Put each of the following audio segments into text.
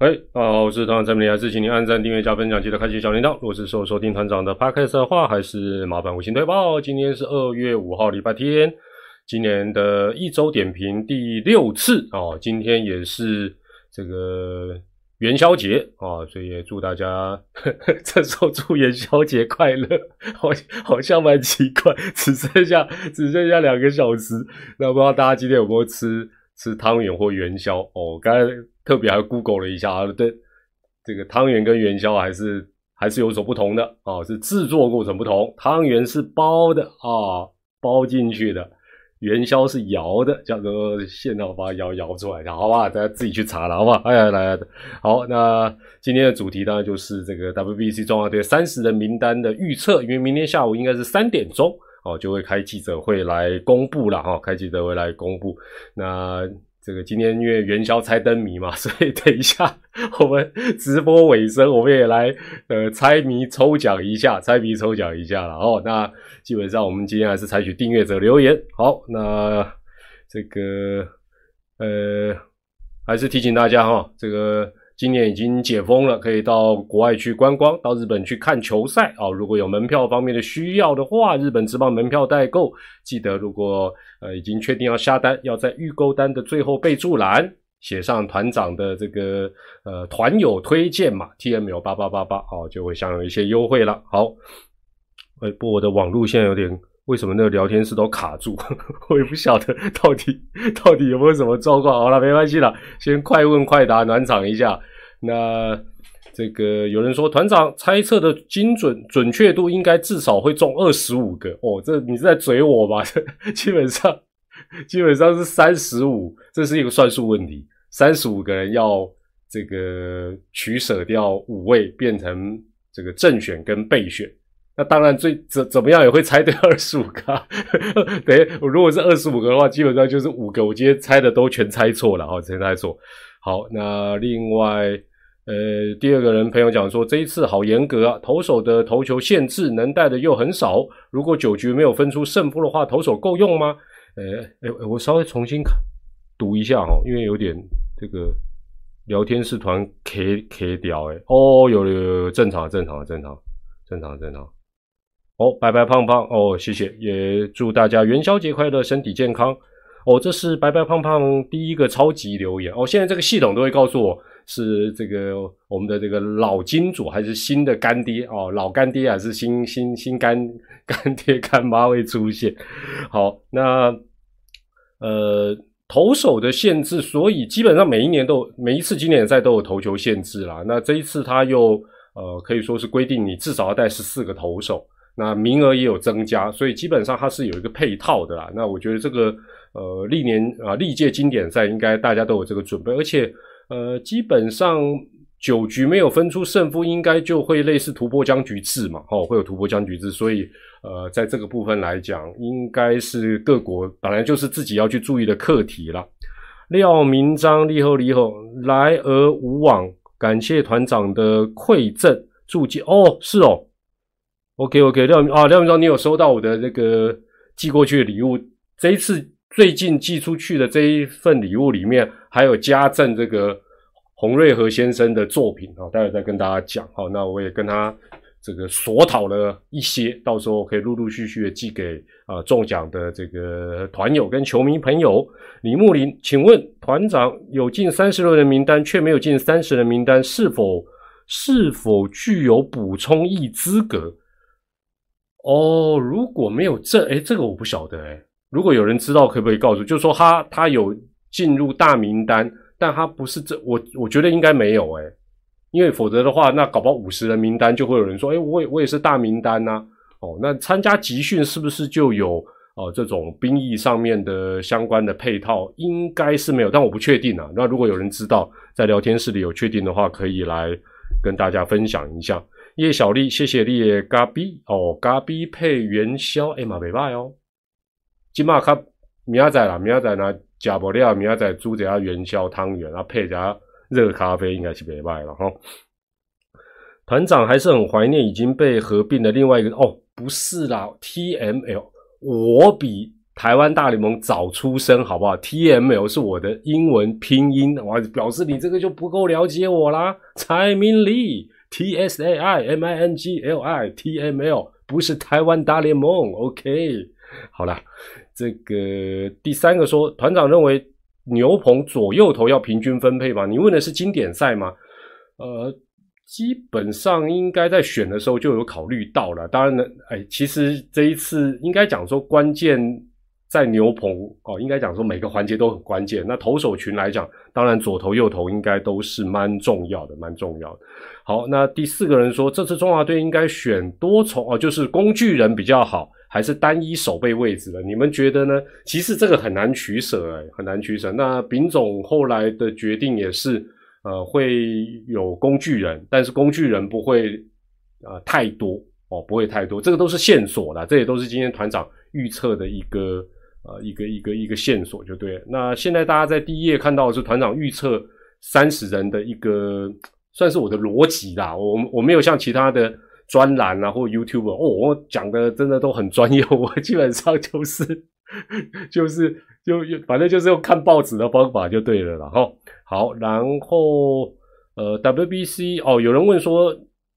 哎，大家好，我是团长陈明，还是请您按赞、订阅、加分享，记得开启小铃铛。如果是收收听团长的 podcast 的话，还是麻烦五星推报。今天是二月五号，礼拜天，今年的一周点评第六次哦。今天也是这个元宵节啊，所以也祝大家 这时候祝元宵节快乐。好，好像蛮奇怪，只剩下只剩下两个小时，那不知道大家今天有没有吃吃汤圆或元宵哦？刚才。特别还 Google 了一下啊，对，这个汤圆跟元宵还是还是有所不同的啊，是制作过程不同。汤圆是包的啊，包进去的；元宵是摇的，叫做现场把它摇摇出来的，好吧？大家自己去查了，好吧？哎呀，来，好，那今天的主题当然就是这个 WBC 中华队三十人名单的预测，因为明天下午应该是三点钟哦，就会开记者会来公布了哈，开记者会来公布那。这个今天因为元宵猜灯谜嘛，所以等一下我们直播尾声，我们也来呃猜谜抽奖一下，猜谜抽奖一下了哦。那基本上我们今天还是采取订阅者留言。好，那这个呃还是提醒大家哈，这个。今年已经解封了，可以到国外去观光，到日本去看球赛啊！如果有门票方面的需要的话，日本直棒门票代购，记得如果呃已经确定要下单，要在预购单的最后备注栏写上团长的这个呃团友推荐码 T M L 八八八八哦，就会享有一些优惠了。好，哎，不我的网络现在有点，为什么那个聊天室都卡住？我也不晓得到底到底有没有什么状况。好了，没关系了，先快问快答暖场一下。那这个有人说团长猜测的精准准确度应该至少会中二十五个哦，这你是在嘴我吧？基本上基本上是三十五，这是一个算术问题。三十五个人要这个取舍掉五位，变成这个正选跟备选。那当然最怎怎么样也会猜对二十五个。等于如果是二十五个的话，基本上就是五个。我今天猜的都全猜错了哦，全猜错。好，那另外。呃，第二个人朋友讲说，这一次好严格啊，投手的投球限制，能带的又很少。如果九局没有分出胜负的话，投手够用吗？呃，我稍微重新看读一下哈，因为有点这个聊天室团 K K 掉哎，哦，有有有，正常正常正常正常正常。哦，白白胖胖哦，谢谢，也祝大家元宵节快乐，身体健康。哦，这是白白胖胖第一个超级留言哦，现在这个系统都会告诉我。是这个我们的这个老金主还是新的干爹哦？老干爹还是新新新干干爹干妈会出现？好，那呃投手的限制，所以基本上每一年都每一次经典赛都有投球限制啦。那这一次他又呃可以说是规定你至少要带十四个投手，那名额也有增加，所以基本上它是有一个配套的啦。那我觉得这个呃历年啊历届经典赛应该大家都有这个准备，而且。呃，基本上九局没有分出胜负，应该就会类似突破僵局制嘛，哦，会有突破僵局制，所以呃，在这个部分来讲，应该是各国本来就是自己要去注意的课题了。廖明章，立后立后，来而无往，感谢团长的馈赠助记哦，是哦，OK OK，廖明啊廖明章，你有收到我的那个寄过去的礼物？这一次最近寄出去的这一份礼物里面。还有家政这个洪瑞和先生的作品啊，待会再跟大家讲。好，那我也跟他这个索讨了一些，到时候可以陆陆续续的寄给啊中奖的这个团友跟球迷朋友。李木林，请问团长有进三十六人名单却没有进三十人名单，是否是否具有补充役资格？哦，如果没有这，哎，这个我不晓得哎。如果有人知道，可不可以告诉？就是说他他有。进入大名单，但他不是这我我觉得应该没有诶，因为否则的话，那搞不好五十人名单就会有人说，诶，我也我也是大名单呐，哦，那参加集训是不是就有哦这种兵役上面的相关的配套？应该是没有，但我不确定啊。那如果有人知道，在聊天室里有确定的话，可以来跟大家分享一下。叶小丽，谢谢你咖比哦，咖比配元宵，哎嘛袂歹哦，今马卡明仔载啦，明仔载呢？假不了，明仔载煮一下元宵汤圆，然后配一下热咖啡，应该是袂歹了哈。团长还是很怀念已经被合并的另外一个哦，不是啦，T M L，我比台湾大联盟早出生，好不好？TML 是我的英文拼音，我表示你这个就不够了解我啦。蔡明利，T S A I M I N G L I，T M L 不是台湾大联盟，OK。好了，这个第三个说，团长认为牛棚左右头要平均分配吗？你问的是经典赛吗？呃。基本上应该在选的时候就有考虑到了，当然呢，哎，其实这一次应该讲说关键在牛棚哦，应该讲说每个环节都很关键。那投手群来讲，当然左投右投应该都是蛮重要的，蛮重要的。好，那第四个人说，这次中华队应该选多重哦，就是工具人比较好，还是单一守备位置的？你们觉得呢？其实这个很难取舍，哎，很难取舍。那丙总后来的决定也是。呃，会有工具人，但是工具人不会呃太多哦，不会太多，这个都是线索啦，这也都是今天团长预测的一个呃一个一个一个线索，就对。那现在大家在第一页看到的是团长预测三十人的一个，算是我的逻辑啦。我我没有像其他的专栏啊或 YouTube 哦，我讲的真的都很专业，我基本上就是就是就反正就是用看报纸的方法就对了啦，哈。好，然后呃，WBC 哦，有人问说，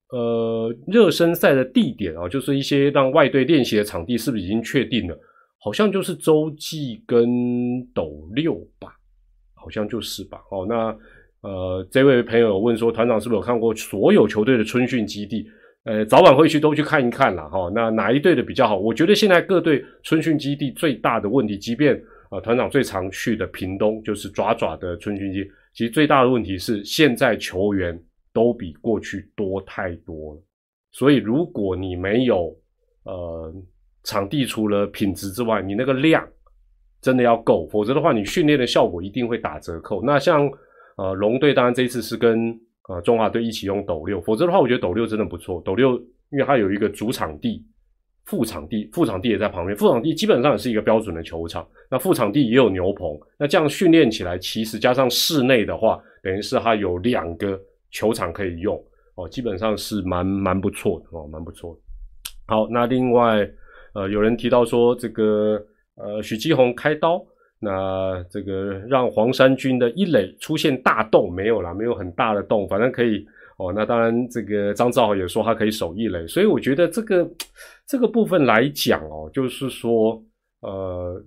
呃，热身赛的地点啊，就是一些让外队练习的场地，是不是已经确定了？好像就是洲际跟斗六吧，好像就是吧。哦，那呃，这位朋友问说，团长是不是有看过所有球队的春训基地？呃，早晚会去都去看一看了哈。那哪一队的比较好？我觉得现在各队春训基地最大的问题，即便啊，团长最常去的屏东，就是爪爪的春训基。其实最大的问题是，现在球员都比过去多太多了。所以，如果你没有呃场地除了品质之外，你那个量真的要够，否则的话，你训练的效果一定会打折扣。那像呃龙队，当然这一次是跟呃中华队一起用斗六，否则的话，我觉得斗六真的不错。斗六因为它有一个主场地。副场地，副场地也在旁边。副场地基本上也是一个标准的球场。那副场地也有牛棚。那这样训练起来，其实加上室内的话，等于是它有两个球场可以用哦，基本上是蛮蛮不错的哦，蛮不错。好，那另外呃，有人提到说这个呃许基宏开刀，那这个让黄山军的一垒出现大洞没有啦，没有很大的洞，反正可以。哦，那当然，这个张兆豪也说他可以守一垒，所以我觉得这个 这个部分来讲哦，就是说，呃，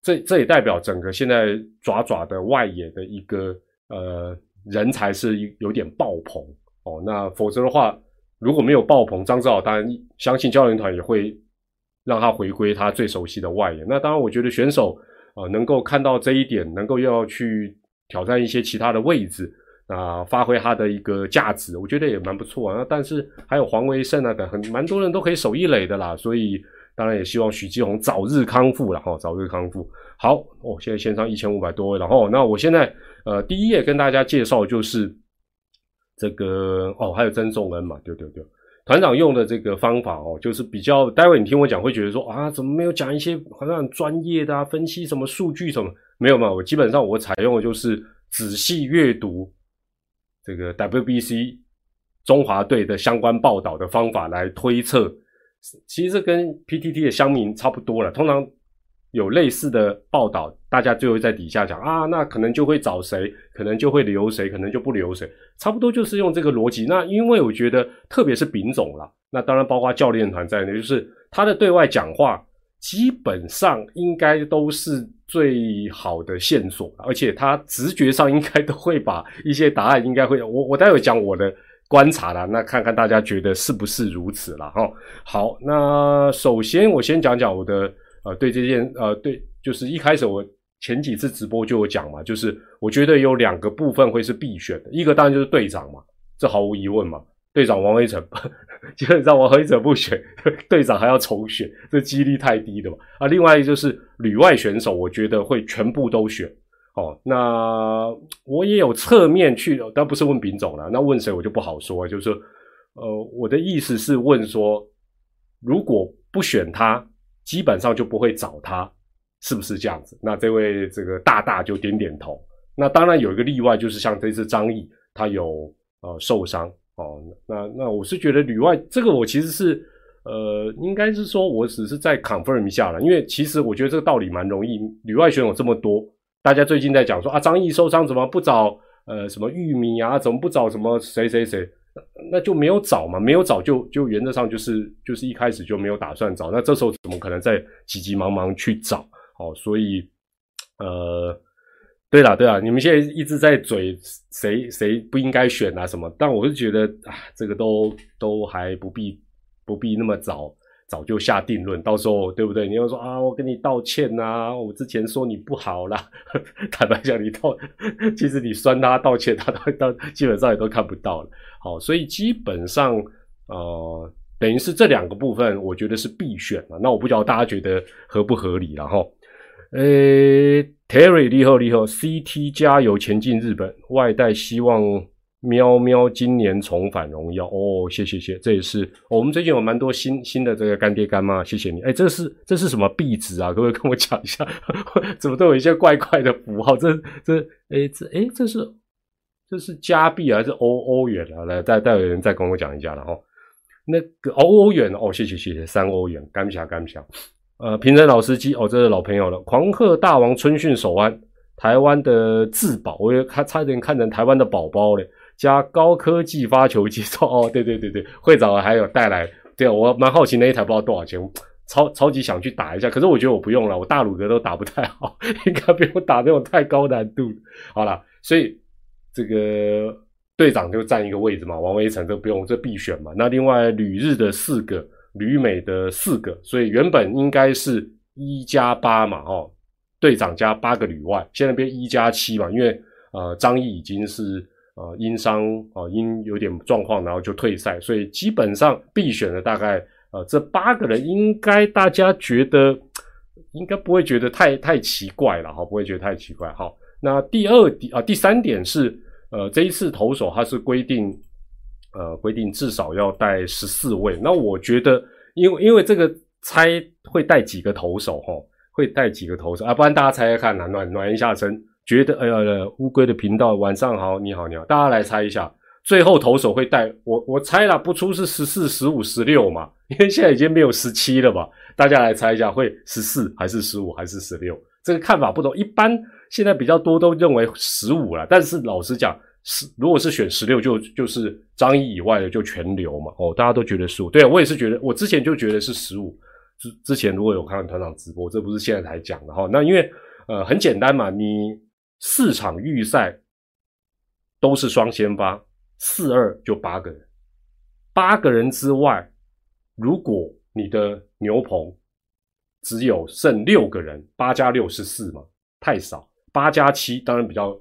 这这也代表整个现在爪爪的外野的一个呃人才是有点爆棚哦。那否则的话，如果没有爆棚，张兆豪当然相信教练团也会让他回归他最熟悉的外野。那当然，我觉得选手啊能够看到这一点，能够又要去挑战一些其他的位置。啊，发挥他的一个价值，我觉得也蛮不错啊。但是还有黄维胜啊等很蛮多人都可以守一垒的啦，所以当然也希望许继红早日康复了哈，早日康复。好哦，现在线上一千五百多位了哈。那我现在呃第一页跟大家介绍就是这个哦，还有曾仲恩嘛，对对对，团长用的这个方法哦，就是比较待会你听我讲会觉得说啊，怎么没有讲一些好像很专业的啊，分析什么数据什么没有嘛？我基本上我采用的就是仔细阅读。这个 WBC 中华队的相关报道的方法来推测，其实跟 PTT 的乡民差不多了。通常有类似的报道，大家就会在底下讲啊，那可能就会找谁，可能就会留谁，可能就不留谁，差不多就是用这个逻辑。那因为我觉得，特别是丙总了，那当然包括教练团在内，就是他的对外讲话。基本上应该都是最好的线索，而且他直觉上应该都会把一些答案应该会我我待会讲我的观察了，那看看大家觉得是不是如此了哈。好，那首先我先讲讲我的呃对这件呃对，就是一开始我前几次直播就有讲嘛，就是我觉得有两个部分会是必选的，一个当然就是队长嘛，这毫无疑问嘛。队长王威成，基本上王威成不选，队长还要重选，这几率太低的嘛。啊，另外一就是旅外选手，我觉得会全部都选。哦，那我也有侧面去，但不是问丙总了，那问谁我就不好说。就是，呃，我的意思是问说，如果不选他，基本上就不会找他，是不是这样子？那这位这个大大就点点头。那当然有一个例外，就是像这次张毅，他有呃受伤。哦，那那我是觉得旅外这个我其实是呃，应该是说我只是在 confirm 一下了，因为其实我觉得这个道理蛮容易。旅外选手这么多，大家最近在讲说啊，张毅受伤怎么不找呃什么玉米啊，怎么不找什么谁谁谁？那就没有找嘛，没有找就就原则上就是就是一开始就没有打算找，那这时候怎么可能再急急忙忙去找？好，所以呃，对了对了，你们现在一直在嘴谁谁不应该选啊什么？但我是觉得啊，这个都都还不必。不必那么早早就下定论，到时候对不对？你要说啊，我跟你道歉呐，我之前说你不好啦，坦白讲，你道，其实你酸他道歉，他都都基本上也都看不到了。好，所以基本上呃，等于是这两个部分，我觉得是必选嘛。那我不知道大家觉得合不合理了哈。呃，Terry 厉害厉害，CT 加油前进日本，外带希望。喵喵，今年重返荣耀哦！谢谢谢，这也是我们最近有蛮多新新的这个干爹干妈，谢谢你。哎，这是这是什么壁纸啊？可不可以跟我讲一下？怎么都有一些怪怪的符号？这这哎这哎这是这是加币还是欧欧元啊？来，再再有人再跟我讲一下了哈。那个欧欧元哦，谢谢谢谢，三欧元，干不下干不下。呃，平成老司机哦，这是老朋友了。狂贺大王春训手腕，台湾的至宝，我也看差点看成台湾的宝宝嘞。加高科技发球机哦，对对对对，会长还有带来，对我蛮好奇那一台不知道多少钱，超超级想去打一下，可是我觉得我不用了，我大鲁格都打不太好，应该不用打那种太高难度。好了，所以这个队长就占一个位置嘛，王威成这不用，这必选嘛。那另外旅日的四个，旅美的四个，所以原本应该是一加八嘛，哦，队长加八个旅外，现在变一加七嘛，因为呃张毅已经是。呃，因伤啊，因有点状况，然后就退赛，所以基本上必选的大概呃这八个人，应该大家觉得应该不会觉得太太奇怪了哈，不会觉得太奇怪。好，那第二点啊，第三点是呃这一次投手他是规定呃规定至少要带十四位，那我觉得因为因为这个猜会带几个投手哈，会带几个投手啊，不然大家猜猜看，暖暖暖一下身。觉得哎呀，乌龟的频道晚上好，你好你好，大家来猜一下，最后投手会带我我猜了不出是十四、十五、十六嘛，因为现在已经没有十七了吧？大家来猜一下，会十四还是十五还是十六？这个看法不同，一般现在比较多都认为十五了，但是老实讲，十如果是选十六，就就是张毅以外的就全留嘛。哦，大家都觉得十五，对，我也是觉得，我之前就觉得是十五。之之前如果有看团长直播，这不是现在才讲的哈。那因为呃很简单嘛，你。四场预赛都是双先发，四二就八个人，八个人之外，如果你的牛棚只有剩六个人，八加六是四嘛？太少，八加七当然比较，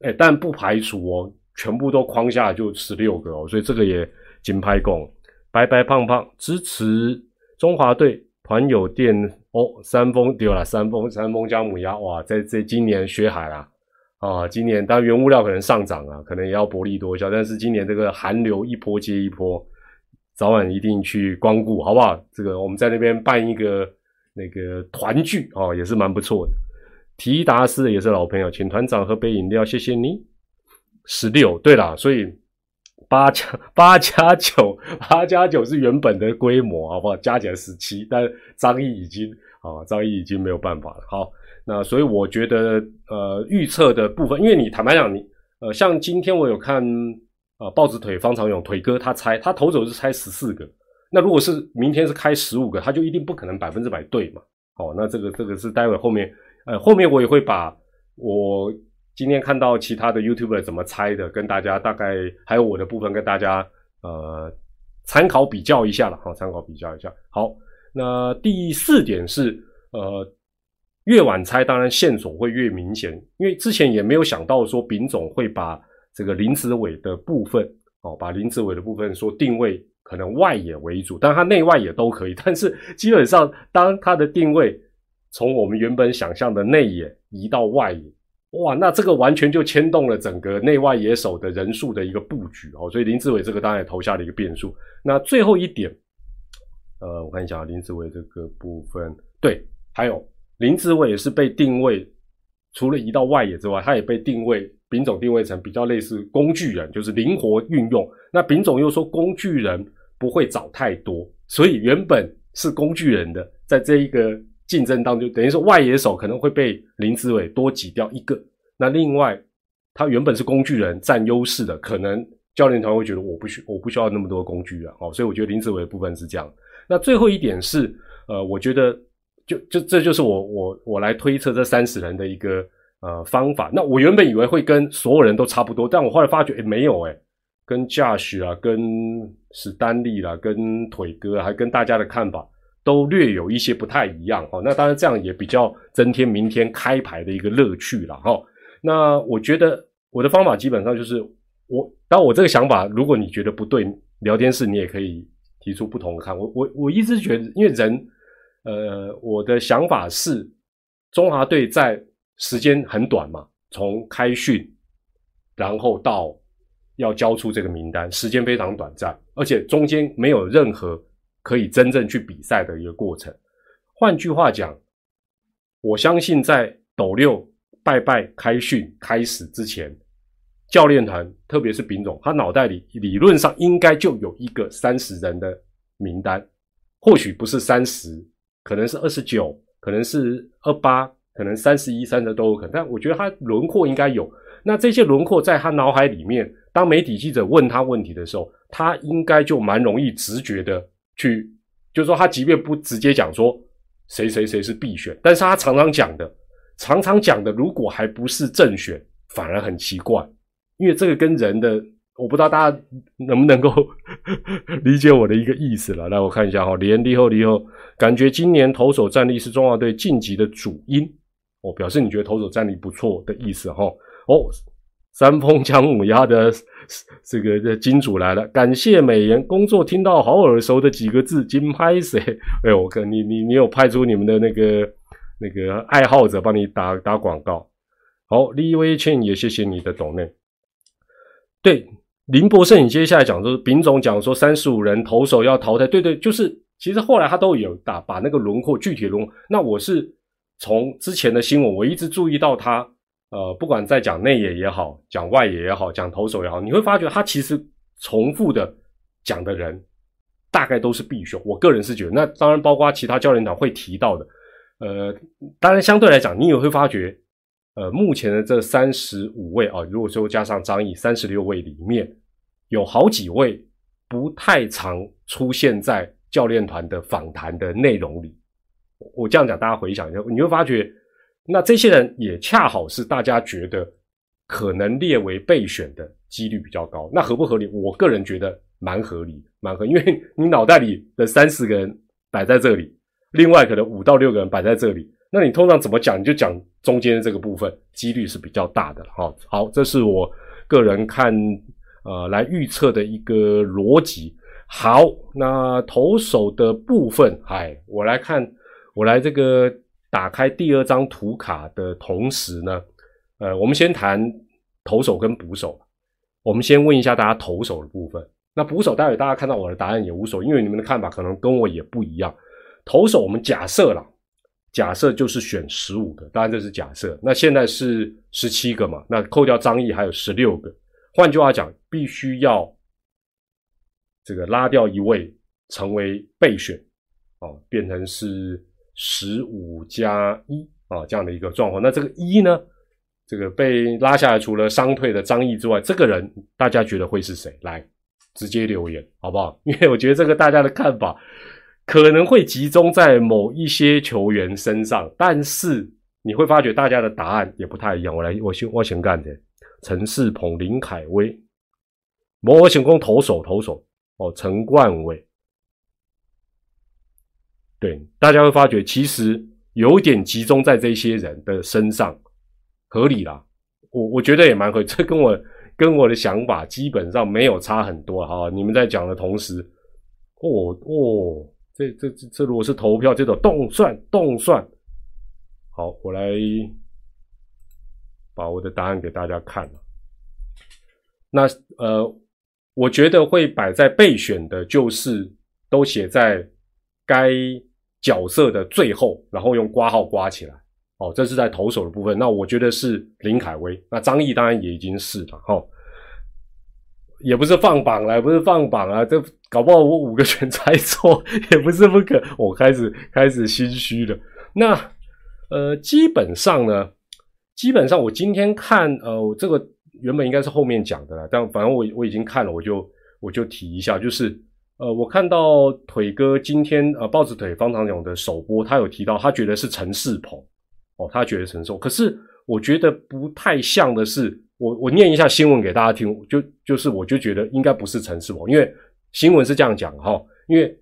哎，但不排除哦，全部都框下就十六个哦，所以这个也金拍供，白白胖胖支持中华队团友店哦，三丰丢了，三丰三丰姜母鸭哇，在这今年学海啊。啊，今年当然原物料可能上涨啊，可能也要薄利多销，但是今年这个寒流一波接一波，早晚一定去光顾，好不好？这个我们在那边办一个那个团聚哦，也是蛮不错的。提达斯也是老朋友，请团长喝杯饮料，谢谢你。十六，对了，所以八加八加九，八加九是原本的规模，好不好？加起来十七，但张毅已经啊，张毅已经没有办法了，好。那所以我觉得，呃，预测的部分，因为你坦白讲，你呃，像今天我有看啊，豹子腿方长勇腿哥他猜，他投走是猜十四个，那如果是明天是开十五个，他就一定不可能百分之百对嘛。哦，那这个这个是待会后面，呃，后面我也会把我今天看到其他的 YouTuber 怎么猜的，跟大家大概还有我的部分跟大家呃参考比较一下了，好，参考比较一下。好，那第四点是呃。越晚猜，当然线索会越明显，因为之前也没有想到说丙总会把这个林子伟的部分，哦，把林子伟的部分说定位可能外野为主，但他内外也都可以。但是基本上，当他的定位从我们原本想象的内野移到外野，哇，那这个完全就牵动了整个内外野手的人数的一个布局哦。所以林子伟这个当然也投下了一个变数。那最后一点，呃，我看一下林子伟这个部分，对，还有。林志伟也是被定位，除了移到外野之外，他也被定位，丙总定位成比较类似工具人，就是灵活运用。那丙总又说工具人不会找太多，所以原本是工具人的，在这一个竞争当中，等于说外野手可能会被林志伟多挤掉一个。那另外，他原本是工具人占优势的，可能教练团会觉得我不需我不需要那么多工具人。哦，所以我觉得林志伟的部分是这样。那最后一点是，呃，我觉得就就这就是我我我来推测这三十人的一个呃方法。那我原本以为会跟所有人都差不多，但我后来发觉，哎，没有，哎。跟驾驶啊，跟史丹利啦，跟腿哥，还跟大家的看法都略有一些不太一样哈。那当然这样也比较增添明天开牌的一个乐趣了哈。那我觉得我的方法基本上就是我，当我这个想法，如果你觉得不对，聊天室你也可以提出不同的看。我我我一直觉得，因为人，呃，我的想法是中华队在时间很短嘛，从开训然后到。要交出这个名单，时间非常短暂，而且中间没有任何可以真正去比赛的一个过程。换句话讲，我相信在斗六拜拜开训开始之前，教练团特别是丙总，他脑袋里理论上应该就有一个三十人的名单，或许不是三十，可能是二十九，可能是二八，可能三十一、三十都有可能，但我觉得他轮廓应该有。那这些轮廓在他脑海里面。当媒体记者问他问题的时候，他应该就蛮容易直觉的去，就是说他即便不直接讲说谁谁谁是必选，但是他常常讲的，常常讲的，如果还不是正选，反而很奇怪，因为这个跟人的，我不知道大家能不能够 理解我的一个意思了。来，我看一下哈，连离后离后，感觉今年投手战力是中华队晋级的主因，哦，表示你觉得投手战力不错的意思哈，哦。三峰姜母鸭的 这个的金主来了，感谢美颜工作，听到好耳熟的几个字，金拍谁？哎，我看你你你有派出你们的那个那个爱好者帮你打打广告。好，李威倩也谢谢你的懂内。对，林博胜，你接下来讲说，丙总讲说三十五人投手要淘汰，对对，就是其实后来他都有打把那个轮廓具体轮廓。那我是从之前的新闻，我一直注意到他。呃，不管在讲内野也好，讲外野也好，讲投手也好，你会发觉他其实重复的讲的人，大概都是必选。我个人是觉得，那当然包括其他教练团会提到的。呃，当然相对来讲，你也会发觉，呃，目前的这三十五位啊，如果说加上张毅，三十六位里面，有好几位不太常出现在教练团的访谈的内容里。我这样讲，大家回想一下，你会发觉。那这些人也恰好是大家觉得可能列为备选的几率比较高，那合不合理？我个人觉得蛮合理，蛮合，因为你脑袋里的三十个人摆在这里，另外可能五到六个人摆在这里，那你通常怎么讲？你就讲中间的这个部分，几率是比较大的。好，好，这是我个人看呃来预测的一个逻辑。好，那投手的部分，哎，我来看，我来这个。打开第二张图卡的同时呢，呃，我们先谈投手跟捕手。我们先问一下大家投手的部分。那捕手，待会大家看到我的答案也无所谓，因为你们的看法可能跟我也不一样。投手，我们假设了，假设就是选十五个，当然这是假设。那现在是十七个嘛？那扣掉张毅还有十六个。换句话讲，必须要这个拉掉一位成为备选，哦，变成是。十五加一啊，这样的一个状况。那这个一呢，这个被拉下来，除了伤退的张毅之外，这个人大家觉得会是谁？来，直接留言好不好？因为我觉得这个大家的看法可能会集中在某一些球员身上，但是你会发觉大家的答案也不太一样。我来，我先我先干的，陈世鹏、林凯威，摩请攻投手投手哦，陈冠伟。对，大家会发觉其实有点集中在这些人的身上，合理啦。我我觉得也蛮合理，这跟我跟我的想法基本上没有差很多哈。你们在讲的同时，哦哦，这这这这如果是投票这种动算动算，好，我来把我的答案给大家看。那呃，我觉得会摆在备选的，就是都写在该。角色的最后，然后用刮号刮起来，哦，这是在投手的部分。那我觉得是林凯威，那张毅当然也已经是了，哈。也不是放榜了，不是放榜啊，这搞不好我五个全猜错，也不是不可。我开始开始心虚了。那呃，基本上呢，基本上我今天看呃，我这个原本应该是后面讲的啦，但反正我我已经看了，我就我就提一下，就是呃，我看到腿哥今天呃，豹子腿方长勇的首播，他有提到他觉得是陈世鹏哦，他觉得陈世可是我觉得不太像的是。我我念一下新闻给大家听，就就是我就觉得应该不是陈世鹏，因为新闻是这样讲哈，因为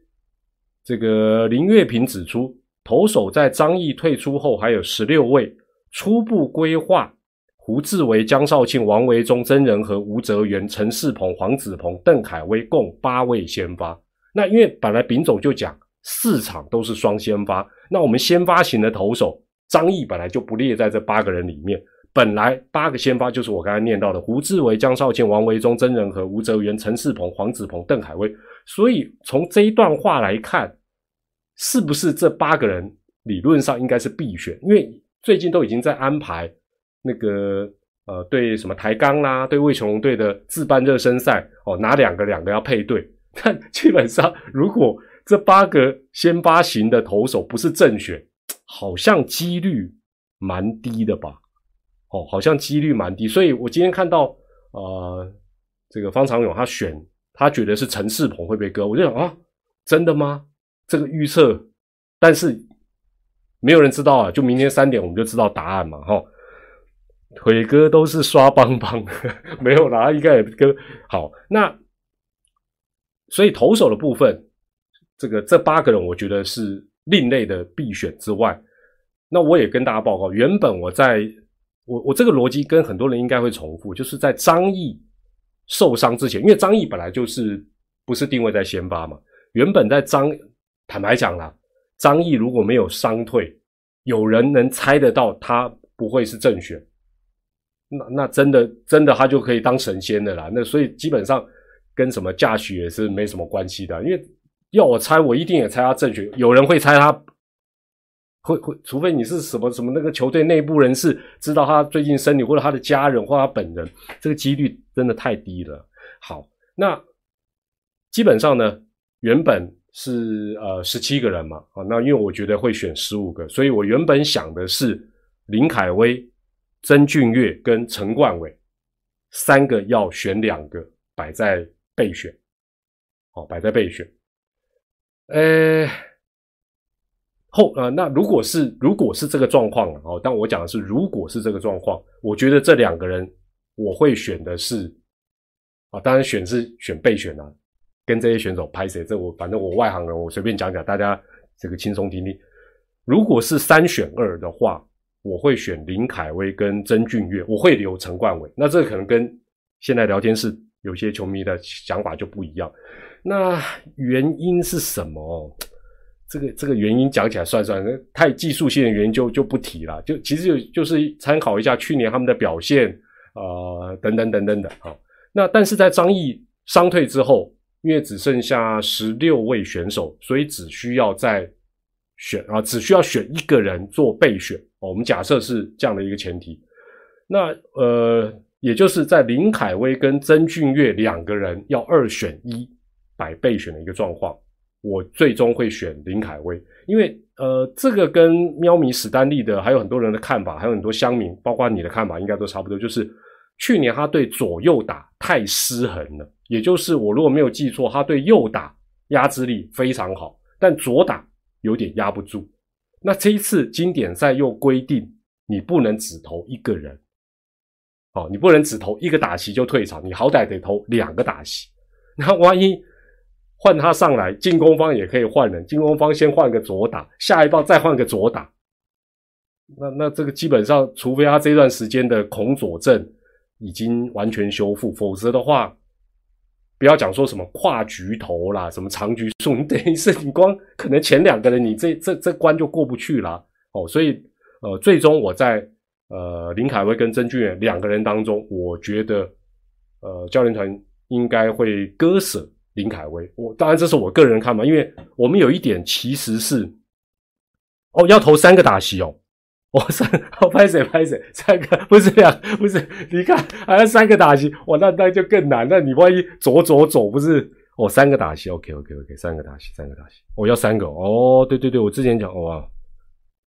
这个林月平指出，投手在张毅退出后还有十六位，初步规划胡志伟、江少庆、王维忠、曾仁和、吴泽元、陈世鹏、黄子鹏、邓凯威共八位先发。那因为本来丙总就讲四场都是双先发，那我们先发型的投手张毅本来就不列在这八个人里面。本来八个先发就是我刚才念到的胡志伟、江少庆、王维忠、曾仁和、吴泽元、陈世鹏、黄子鹏、邓海威，所以从这一段话来看，是不是这八个人理论上应该是必选？因为最近都已经在安排那个呃对什么台钢啦、对魏琼龙队的自办热身赛哦，哪两个两个要配对？但基本上如果这八个先发型的投手不是正选，好像几率蛮低的吧？哦，好像几率蛮低，所以我今天看到，呃，这个方长勇他选，他觉得是陈世鹏会被割，我就想啊，真的吗？这个预测，但是没有人知道啊，就明天三点我们就知道答案嘛，哈。腿哥都是刷邦邦，没有啦，应该也跟好。那所以投手的部分，这个这八个人，我觉得是另类的必选之外，那我也跟大家报告，原本我在。我我这个逻辑跟很多人应该会重复，就是在张毅受伤之前，因为张毅本来就是不是定位在先发嘛。原本在张坦白讲啦，张毅如果没有伤退，有人能猜得到他不会是正选，那那真的真的他就可以当神仙的啦。那所以基本上跟什么驾许也是没什么关系的，因为要我猜，我一定也猜他正选。有人会猜他。会会，除非你是什么什么那个球队内部人士知道他最近身体，或者他的家人，或他本人，这个几率真的太低了。好，那基本上呢，原本是呃十七个人嘛，啊，那因为我觉得会选十五个，所以我原本想的是林凯威、曾俊岳跟陈冠伟三个要选两个摆在备选，好，摆在备选，呃。后呃，那如果是如果是这个状况哦，但我讲的是如果是这个状况，我觉得这两个人我会选的是啊，当然选是选备选啊，跟这些选手拍谁，这我反正我外行人，我随便讲讲，大家这个轻松听听。如果是三选二的话，我会选林凯威跟曾俊岳，我会留陈冠伟。那这可能跟现在聊天室有些球迷的想法就不一样。那原因是什么？这个这个原因讲起来算算，太技术性的原因就就不提了。就其实就就是参考一下去年他们的表现，呃，等等等等的。啊，那但是在张毅伤退之后，因为只剩下十六位选手，所以只需要再选啊，只需要选一个人做备选。哦，我们假设是这样的一个前提。那呃，也就是在林凯威跟曾俊岳两个人要二选一摆备选的一个状况。我最终会选林凯威，因为呃，这个跟喵米史丹利的还有很多人的看法，还有很多乡民，包括你的看法，应该都差不多。就是去年他对左右打太失衡了，也就是我如果没有记错，他对右打压制力非常好，但左打有点压不住。那这一次经典赛又规定你不能只投一个人，哦，你不能只投一个打席就退场，你好歹得投两个打席。那万一？换他上来，进攻方也可以换人。进攻方先换个左打，下一棒再换个左打。那那这个基本上，除非他这段时间的恐左症已经完全修复，否则的话，不要讲说什么跨局头啦，什么长局数，你 等于是你光可能前两个人，你这这这关就过不去了哦。所以呃，最终我在呃林凯威跟曾俊远两个人当中，我觉得呃教练团应该会割舍。林凯威，我当然这是我个人看法，因为我们有一点其实是，哦，要投三个打席哦，我三，我拍谁拍谁，三个不是两，不是，你看还要三个打席，哇，那那就更难。那你万一左左左不是，哦，三个打席，OK OK OK，三个打席，三个打席，我要三个哦，对对对，我之前讲哇，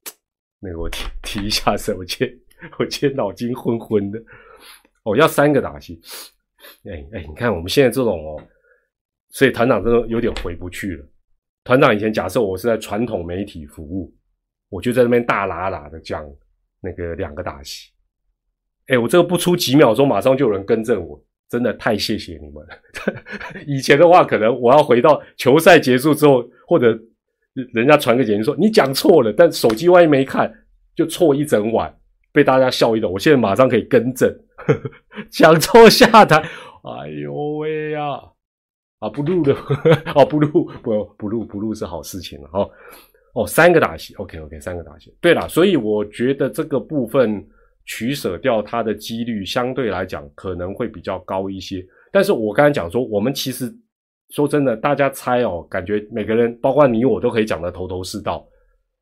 那个我提提一下手，我今我今天脑筋昏昏的，哦，要三个打席，哎哎，你看我们现在这种哦，所以团长真的有点回不去了。团长以前假设我是在传统媒体服务。我就在那边大喇喇的讲那个两个大戏，哎，我这个不出几秒钟，马上就有人更正我，真的太谢谢你们了。以前的话，可能我要回到球赛结束之后，或者人家传个简讯说你讲错了，但手机万一没看，就错一整晚，被大家笑一顿。我现在马上可以更正，讲错下台，哎呦喂呀，啊不录了，哦不录不不录不录是好事情了哈。哦，三个打戏，OK OK，三个打戏。对了，所以我觉得这个部分取舍掉它的几率相对来讲可能会比较高一些。但是我刚才讲说，我们其实说真的，大家猜哦，感觉每个人，包括你我，都可以讲得头头是道。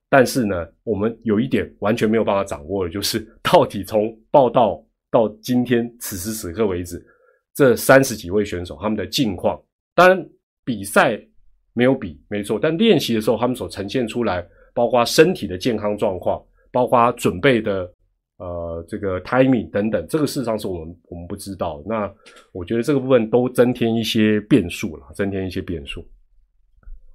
但是呢，我们有一点完全没有办法掌握的，就是到底从报道到今天此时此刻为止，这三十几位选手他们的近况，当然比赛。没有比没错，但练习的时候，他们所呈现出来，包括身体的健康状况，包括准备的呃这个 timing 等等，这个事实上是我们我们不知道。那我觉得这个部分都增添一些变数了，增添一些变数。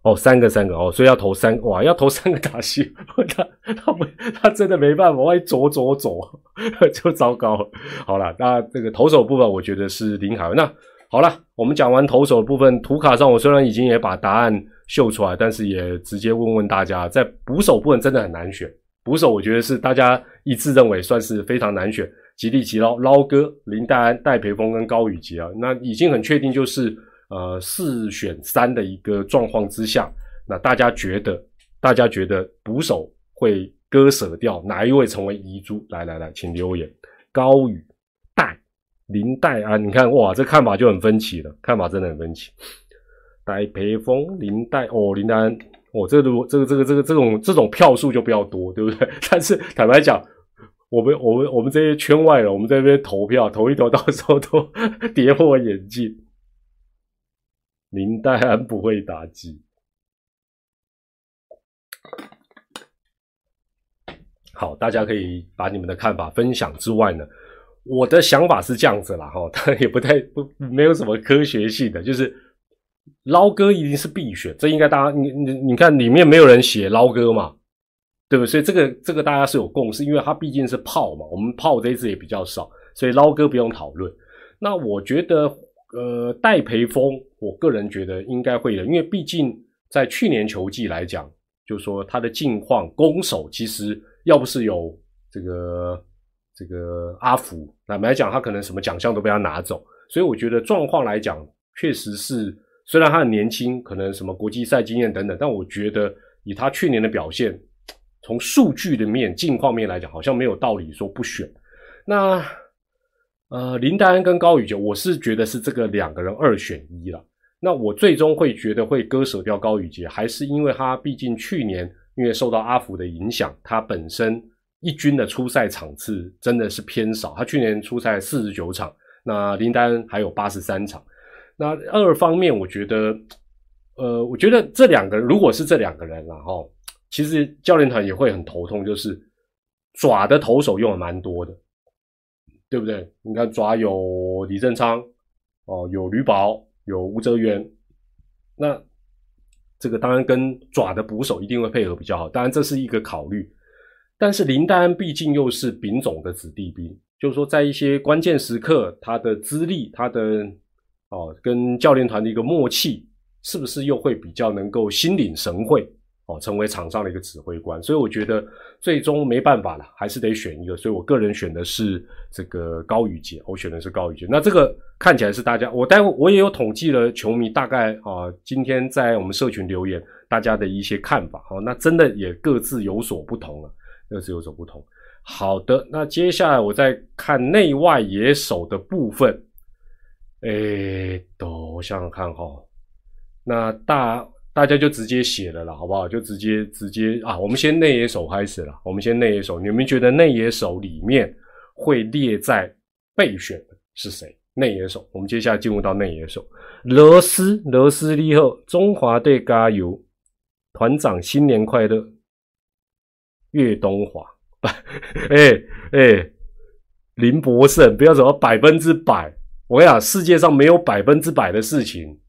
哦，三个三个哦，所以要投三哇，要投三个打戏，他他不他真的没办法，万一左左左 就糟糕。好了，那这个投手部分，我觉得是林海那。好了，我们讲完投手的部分，图卡上我虽然已经也把答案秀出来，但是也直接问问大家，在捕手部分真的很难选。捕手我觉得是大家一致认为算是非常难选，吉利吉捞捞哥、林黛安、戴培峰跟高宇杰啊，那已经很确定就是呃四选三的一个状况之下，那大家觉得大家觉得捕手会割舍掉哪一位成为遗珠？来来来，请留言，高宇。林黛安，你看哇，这看法就很分歧了，看法真的很分歧。戴培峰、林黛哦，林黛安哦，这个这个这个这个这种这种票数就比较多，对不对？但是坦白讲，我们我们我们这些圈外人，我们这边投票投一投，到时候都 跌破眼镜。林黛安不会打击。好，大家可以把你们的看法分享之外呢。我的想法是这样子啦，哈，但也不太不没有什么科学性的，就是捞哥一定是必选，这应该大家你你你看里面没有人写捞哥嘛，对不对？所以这个这个大家是有共识，因为他毕竟是炮嘛，我们炮这一次也比较少，所以捞哥不用讨论。那我觉得呃戴培峰，我个人觉得应该会的，因为毕竟在去年球季来讲，就是说他的近况攻守其实要不是有这个。这个阿福，坦白讲，他可能什么奖项都被他拿走，所以我觉得状况来讲，确实是虽然他很年轻，可能什么国际赛经验等等，但我觉得以他去年的表现，从数据的面、近况面来讲，好像没有道理说不选。那呃，林丹跟高宇杰，我是觉得是这个两个人二选一了。那我最终会觉得会割舍掉高宇杰，还是因为他毕竟去年因为受到阿福的影响，他本身。一军的出赛场次真的是偏少，他去年出赛四十九场，那林丹还有八十三场。那二方面，我觉得，呃，我觉得这两个人如果是这两个人，然后其实教练团也会很头痛，就是爪的投手用的蛮多的，对不对？你看爪有李正昌，哦，有吕宝，有吴哲源，那这个当然跟爪的捕手一定会配合比较好，当然这是一个考虑。但是林丹毕竟又是丙种的子弟兵，就是说在一些关键时刻，他的资历、他的哦跟教练团的一个默契，是不是又会比较能够心领神会哦，成为场上的一个指挥官？所以我觉得最终没办法了，还是得选一个。所以我个人选的是这个高宇杰，我选的是高宇杰。那这个看起来是大家，我待会我也有统计了球迷大概啊，今天在我们社群留言大家的一些看法，好，那真的也各自有所不同了。各自有所不同。好的，那接下来我再看内外野手的部分。诶，都想想看哈。那大大家就直接写了啦，好不好？就直接直接啊，我们先内野手开始了。我们先内野手，你们觉得内野手里面会列在备选的是谁？内野手，我们接下来进入到内野手。罗斯，罗斯利后，中华队加油！团长新年快乐！岳东华，哎哎，林博胜，不要什么百分之百，我跟你讲，世界上没有百分之百的事情，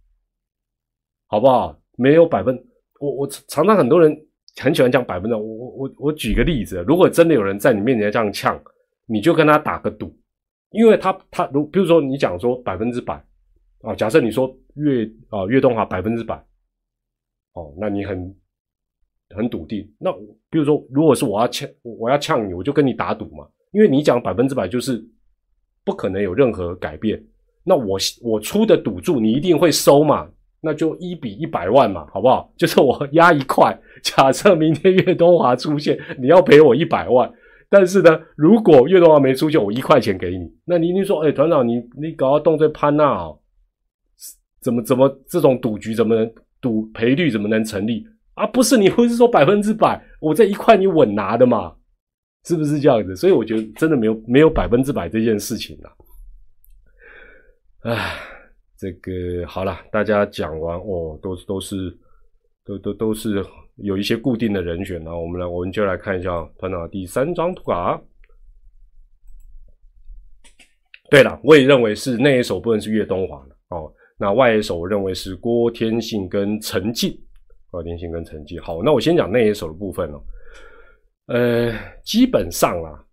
好不好？没有百分，我我常常很多人很喜欢讲百分之，我我我我举个例子，如果真的有人在你面前这样呛，你就跟他打个赌，因为他他如比如说你讲说百分之百啊，假设你说岳啊岳东华百分之百，哦，那你很很笃定，那比如说如果是我要呛我要呛你，我就跟你打赌嘛，因为你讲百分之百就是不可能有任何改变，那我我出的赌注你一定会收嘛。那就一比一百万嘛，好不好？就是我压一块，假设明天岳东华出现，你要赔我一百万。但是呢，如果岳东华没出现，我一块钱给你。那你一定说，哎，团长，你你搞到动这潘娜哦，怎么怎么这种赌局怎么能赌赔率怎么能成立啊？不是你不是说百分之百，我这一块你稳拿的嘛？是不是这样子？所以我觉得真的没有没有百分之百这件事情啊，唉。这个好了，大家讲完哦，都都是都都都是有一些固定的人选呢。我们来，我们就来看一下团长第三张图卡。对了，我也认为是内野手部分是岳东华的哦。那外野手我认为是郭天信跟陈进，郭天信跟成绩。好，那我先讲内野手的部分哦。呃，基本上啊，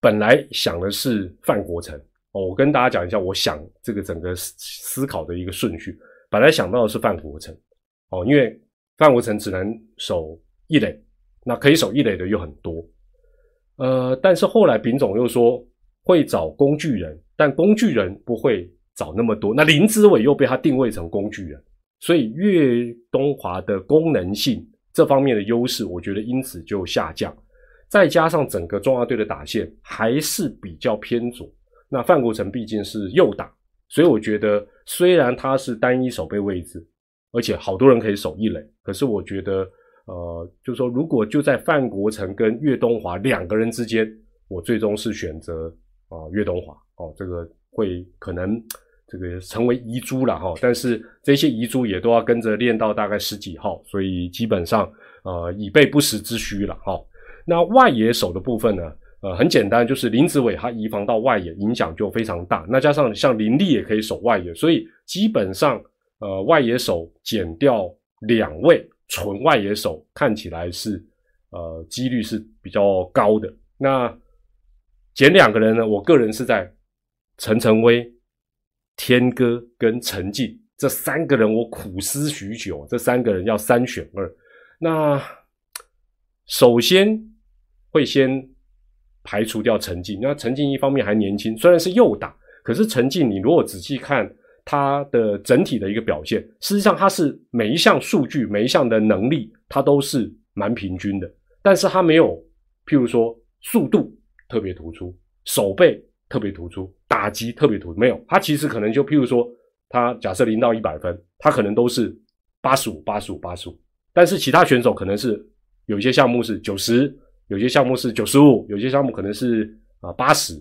本来想的是范国成。哦，我跟大家讲一下，我想这个整个思考的一个顺序。本来想到的是范国成，哦，因为范国成只能守一垒，那可以守一垒的又很多。呃，但是后来丙总又说会找工具人，但工具人不会找那么多。那林之伟又被他定位成工具人，所以岳东华的功能性这方面的优势，我觉得因此就下降。再加上整个中华队的打线还是比较偏左。那范国成毕竟是右打，所以我觉得虽然他是单一守备位置，而且好多人可以守一垒，可是我觉得，呃，就是说如果就在范国成跟岳东华两个人之间，我最终是选择啊岳东华哦，这个会可能这个成为遗珠了哈，但是这些遗珠也都要跟着练到大概十几号，所以基本上呃以备不时之需了哈。那外野手的部分呢？呃，很简单，就是林子伟他移防到外野，影响就非常大。那加上像林立也可以守外野，所以基本上，呃，外野手减掉两位纯外野手，看起来是呃几率是比较高的。那减两个人呢？我个人是在陈晨威、天哥跟陈进这三个人，我苦思许久，这三个人要三选二。那首先会先。排除掉陈静，那陈静一方面还年轻，虽然是右打，可是陈静你如果仔细看他的整体的一个表现，事实上他是每一项数据、每一项的能力，他都是蛮平均的，但是他没有，譬如说速度特别突出，手背特别突出，打击特别突，没有，他其实可能就譬如说，他假设零到一百分，他可能都是八十五、八十五、八十五，但是其他选手可能是有一些项目是九十。有些项目是九十五，有些项目可能是啊八十，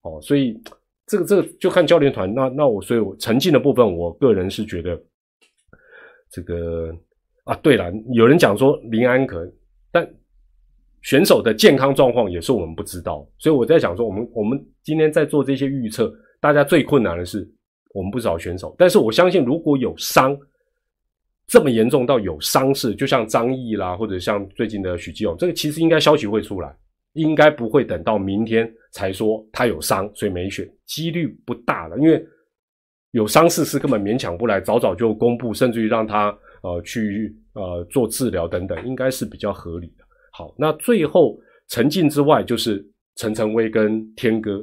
哦，所以这个这个就看教练团。那那我所以我沉浸的部分，我个人是觉得这个啊，对了，有人讲说林安可，但选手的健康状况也是我们不知道，所以我在想说，我们我们今天在做这些预测，大家最困难的是我们不知道选手，但是我相信如果有伤。这么严重到有伤势，就像张毅啦，或者像最近的许继勇，这个其实应该消息会出来，应该不会等到明天才说他有伤，所以没选，几率不大了，因为有伤势是根本勉强不来，早早就公布，甚至于让他呃去呃做治疗等等，应该是比较合理的。好，那最后陈进之外，就是陈晨威跟天哥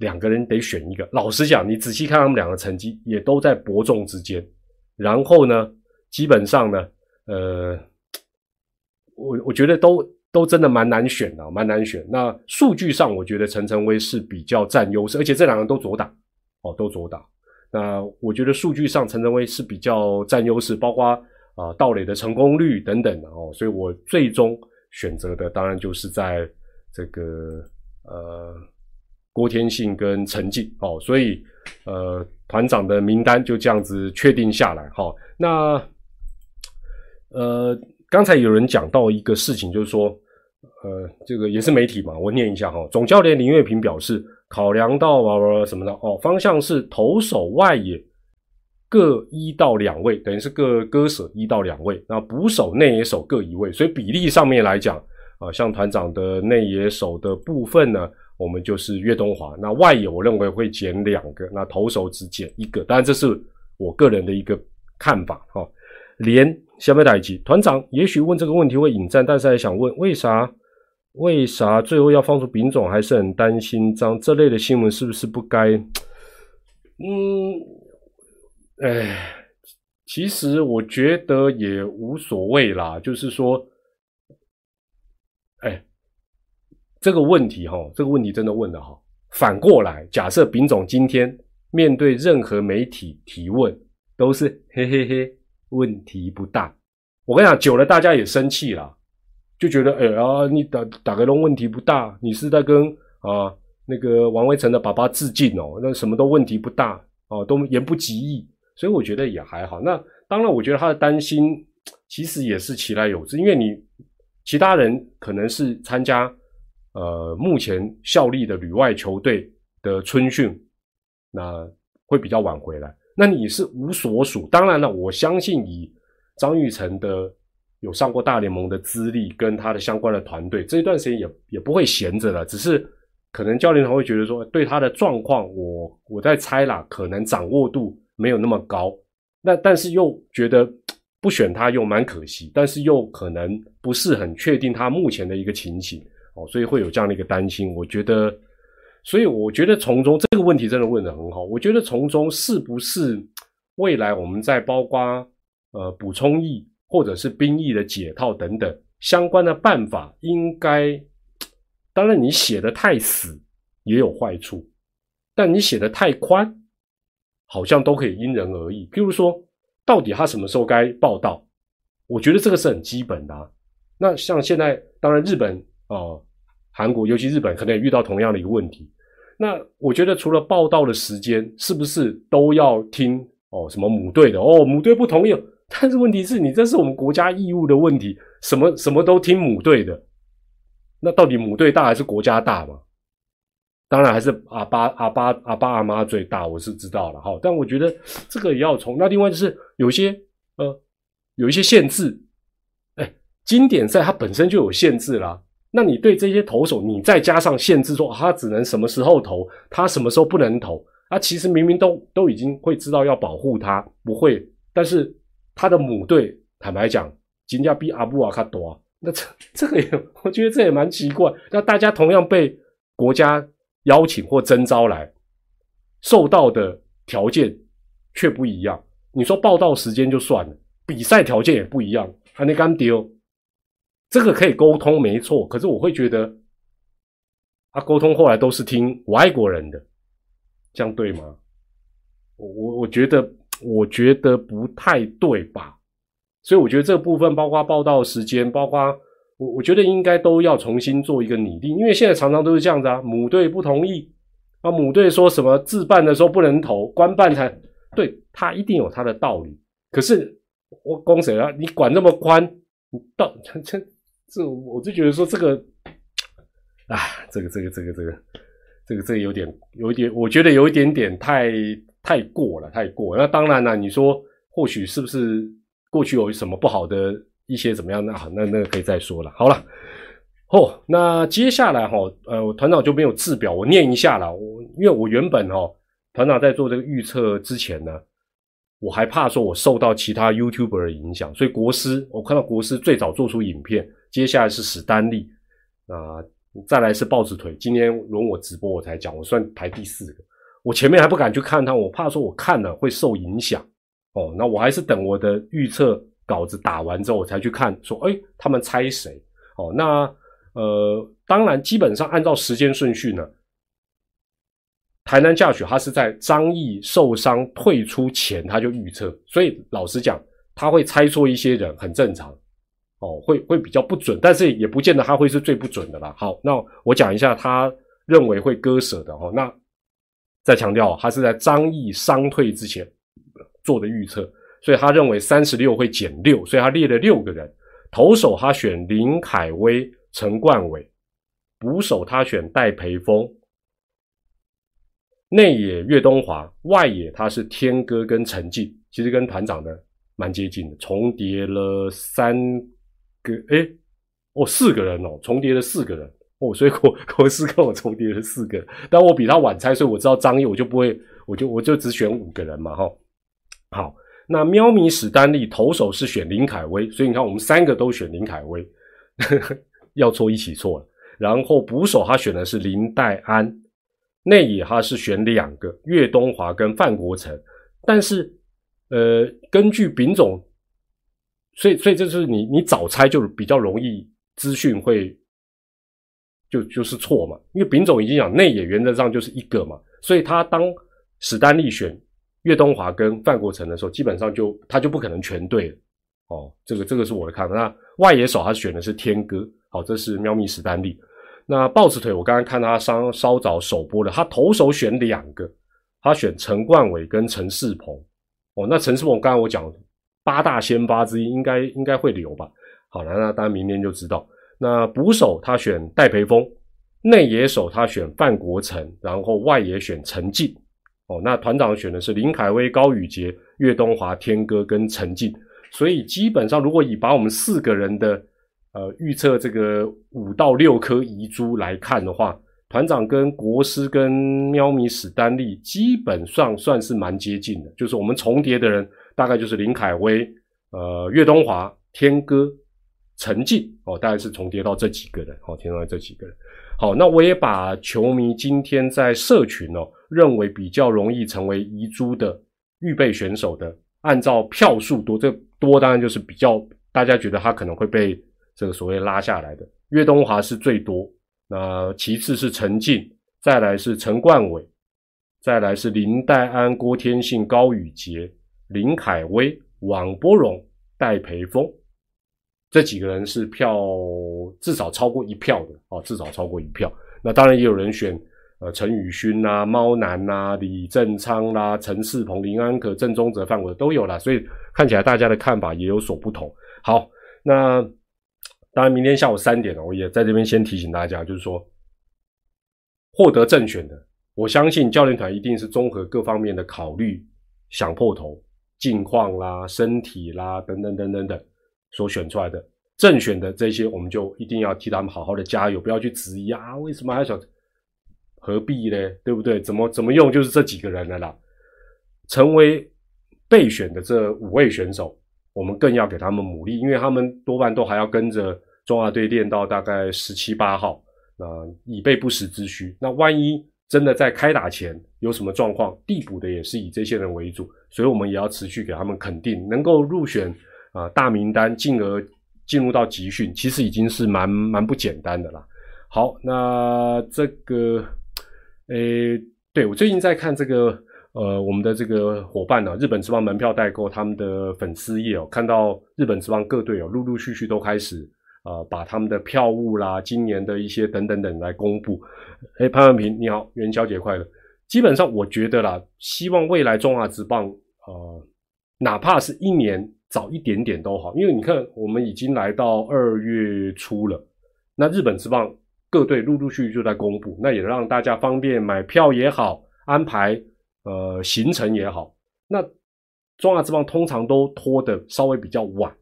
两个人得选一个。老实讲，你仔细看他们两个成绩，也都在伯仲之间。然后呢，基本上呢，呃，我我觉得都都真的蛮难选的，蛮难选。那数据上，我觉得陈晨威是比较占优势，而且这两个都左打，哦，都左打。那我觉得数据上陈晨威是比较占优势，包括啊盗垒的成功率等等的哦，所以我最终选择的当然就是在这个呃郭天信跟陈进哦，所以呃团长的名单就这样子确定下来哈。那呃刚才有人讲到一个事情，就是说。呃，这个也是媒体嘛，我念一下哈。总教练林月平表示，考量到什么的哦，方向是投手外野各一到两位，等于是各割舍一到两位。那捕手内野手各一位，所以比例上面来讲啊，像团长的内野手的部分呢，我们就是岳东华。那外野我认为会减两个，那投手只减一个。当然这是我个人的一个看法哈。连下面打一集团长，也许问这个问题会引战，但是还想问为啥？为啥最后要放出丙种？还是很担心这这类的新闻是不是不该？嗯，哎，其实我觉得也无所谓啦。就是说，哎，这个问题哈，这个问题真的问的好。反过来，假设丙总今天面对任何媒体提问，都是嘿嘿嘿，问题不大。我跟你讲，久了大家也生气了。就觉得哎啊，你打打个龙问题不大，你是在跟啊那个王威成的爸爸致敬哦，那什么都问题不大哦，都言不及义，所以我觉得也还好。那当然，我觉得他的担心其实也是其来有之，因为你其他人可能是参加呃目前效力的旅外球队的春训，那会比较晚回来，那你是无所属。当然了，我相信以张玉成的。有上过大联盟的资历，跟他的相关的团队，这一段时间也也不会闲着了。只是可能教练团会觉得说，对他的状况，我我在猜啦，可能掌握度没有那么高。那但是又觉得不选他又蛮可惜，但是又可能不是很确定他目前的一个情形哦，所以会有这样的一个担心。我觉得，所以我觉得从中这个问题真的问得很好。我觉得从中是不是未来我们在包括呃补充役。或者是兵役的解套等等相关的办法，应该当然你写的太死也有坏处，但你写的太宽，好像都可以因人而异。譬如说，到底他什么时候该报道？我觉得这个是很基本的。那像现在，当然日本哦、韩国，尤其日本，可能也遇到同样的一个问题。那我觉得除了报道的时间，是不是都要听哦？什么母队的哦？母队不同意。但是问题是你这是我们国家义务的问题，什么什么都听母队的，那到底母队大还是国家大嘛？当然还是阿爸阿爸阿爸阿妈最大，我是知道了哈。但我觉得这个也要从那另外就是有些呃有一些限制，哎，经典赛它本身就有限制啦。那你对这些投手，你再加上限制，说他只能什么时候投，他什么时候不能投，啊，其实明明都都已经会知道要保护他，不会，但是。他的母队，坦白讲，金价比阿布瓦卡多，那这这个也，我觉得这也蛮奇怪。那大家同样被国家邀请或征召来，受到的条件却不一样。你说报道时间就算了，比赛条件也不一样，还那干丢，这个可以沟通没错。可是我会觉得，他沟通后来都是听外国人的，这样对吗？我我我觉得。我觉得不太对吧，所以我觉得这个部分，包括报道时间，包括我，我觉得应该都要重新做一个拟定，因为现在常常都是这样子啊，母队不同意，啊，母队说什么自办的时候不能投，官办才对，他一定有他的道理。可是我公谁啊？你管那么宽，你到这这这，我就觉得说这个，啊，这个这个这个这个这个这个有点有一点，我觉得有一点点太。太过了，太过。那当然了，你说或许是不是过去有什么不好的一些怎么样？那好，那那个可以再说了。好了，哦，那接下来哈，呃，团长就没有字表，我念一下了。我因为我原本哈，团长在做这个预测之前呢，我还怕说我受到其他 YouTuber 的影响，所以国师，我看到国师最早做出影片，接下来是史丹利啊，再来是豹子腿，今天轮我直播我才讲，我算排第四个。我前面还不敢去看他，我怕说我看了会受影响哦。那我还是等我的预测稿子打完之后，我才去看，说哎，他们猜谁？哦，那呃，当然基本上按照时间顺序呢，台南驾雪他是在张毅受伤退出前他就预测，所以老实讲，他会猜错一些人很正常，哦，会会比较不准，但是也不见得他会是最不准的啦。好，那我讲一下他认为会割舍的哦，那再强调，他是在张毅伤退之前做的预测，所以他认为三十六会减六，所以他列了六个人，投手他选林凯威、陈冠伟，捕手他选戴培峰。内野岳东华，外野他是天哥跟陈进，其实跟团长的蛮接近的，重叠了三个，哎，哦，四个人哦，重叠了四个人。哦，所以国 国师跟我重叠了四个，但我比他晚猜，所以我知道张毅，我就不会，我就我就只选五个人嘛，哈，好，那喵咪史丹利投手是选林凯威，所以你看我们三个都选林凯威，要错一起错了，然后捕手他选的是林黛安。内野他是选两个岳东华跟范国成，但是呃，根据丙总，所以所以这是你你早猜就比较容易资讯会就就是错嘛，因为丙总已经讲内野原则上就是一个嘛，所以他当史丹利选岳东华跟范国成的时候，基本上就他就不可能全对了哦，这个这个是我的看法。那外野手他选的是天哥，好，这是喵咪史丹利。那豹子腿，我刚刚看他稍稍早首播了，他投手选两个，他选陈冠伟跟陈世鹏。哦，那陈世鹏刚刚我讲八大先发之一，应该应该会留吧？好了，那当然明天就知道。那捕手他选戴培峰，内野手他选范国成，然后外野选陈进。哦，那团长选的是林凯威、高宇杰、岳东华、天哥跟陈进。所以基本上，如果以把我们四个人的呃，预测这个五到六颗遗珠来看的话，团长跟国师跟喵咪史丹利基本上算是蛮接近的，就是我们重叠的人大概就是林凯威、呃岳东华、天哥、陈进哦，大概是重叠到这几个人哦，听到这几个人。好，那我也把球迷今天在社群哦认为比较容易成为遗珠的预备选手的，按照票数多，这多当然就是比较大家觉得他可能会被。这个所谓拉下来的岳东华是最多，那其次是陈静，再来是陈冠伟，再来是林黛安、郭天信、高宇杰、林凯威、王波荣、戴培峰，这几个人是票至少超过一票的啊，至少超过一票。那当然也有人选呃陈宇勋呐、猫男呐、李正昌啦、陈世鹏、林安可、郑中泽、范伟都有了，所以看起来大家的看法也有所不同。好，那。当然，明天下午三点呢，我也在这边先提醒大家，就是说，获得正选的，我相信教练团一定是综合各方面的考虑，想破头、近况啦、身体啦等等等等等所选出来的正选的这些，我们就一定要替他们好好的加油，不要去质疑啊，为什么还想？何必呢？对不对？怎么怎么用就是这几个人的啦。成为备选的这五位选手。我们更要给他们鼓励，因为他们多半都还要跟着中华队练到大概十七八号，那以备不时之需。那万一真的在开打前有什么状况，递补的也是以这些人为主，所以我们也要持续给他们肯定，能够入选啊大名单，进而进入到集训，其实已经是蛮蛮不简单的啦。好，那这个，诶，对我最近在看这个。呃，我们的这个伙伴呢，日本职棒门票代购他们的粉丝页哦，看到日本职棒各队哦，陆陆续续都开始啊，把他们的票务啦、今年的一些等等等来公布。哎，潘文平你好，元宵节快乐！基本上我觉得啦，希望未来中华职棒呃，哪怕是一年早一点点都好，因为你看我们已经来到二月初了，那日本职棒各队陆陆续续就在公布，那也让大家方便买票也好，安排。呃，行程也好，那中亚之棒通常都拖的稍微比较晚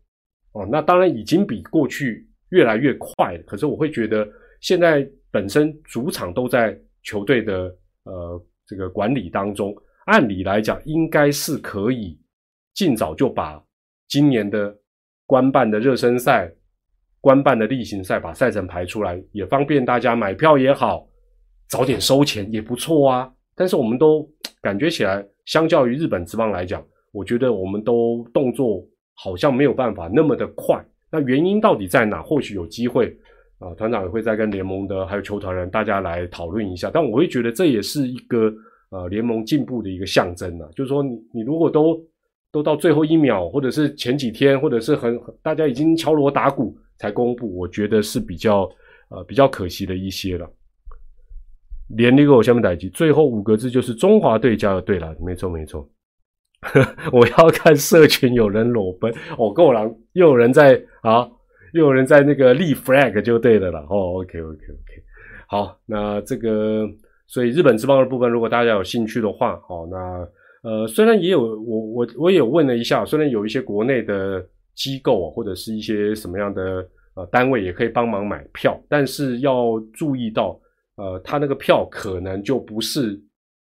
哦。那当然已经比过去越来越快了。可是我会觉得，现在本身主场都在球队的呃这个管理当中，按理来讲应该是可以尽早就把今年的官办的热身赛、官办的例行赛把赛程排出来，也方便大家买票也好，早点收钱也不错啊。但是我们都感觉起来，相较于日本职棒来讲，我觉得我们都动作好像没有办法那么的快。那原因到底在哪？或许有机会啊，团长也会再跟联盟的还有球团人大家来讨论一下。但我会觉得这也是一个呃联盟进步的一个象征啊。就是说，你你如果都都到最后一秒，或者是前几天，或者是很大家已经敲锣打鼓才公布，我觉得是比较呃比较可惜的一些了。连那个我下面打击，最后五个字就是中华队加油。对了，没错没错。我要看社群有人裸奔，哦，够了，又有人在啊，又有人在那个立 flag 就对的了。哦，OK OK OK，好，那这个所以日本之邦的部分，如果大家有兴趣的话，哦，那呃，虽然也有我我我也有问了一下，虽然有一些国内的机构或者是一些什么样的呃单位也可以帮忙买票，但是要注意到。呃，他那个票可能就不是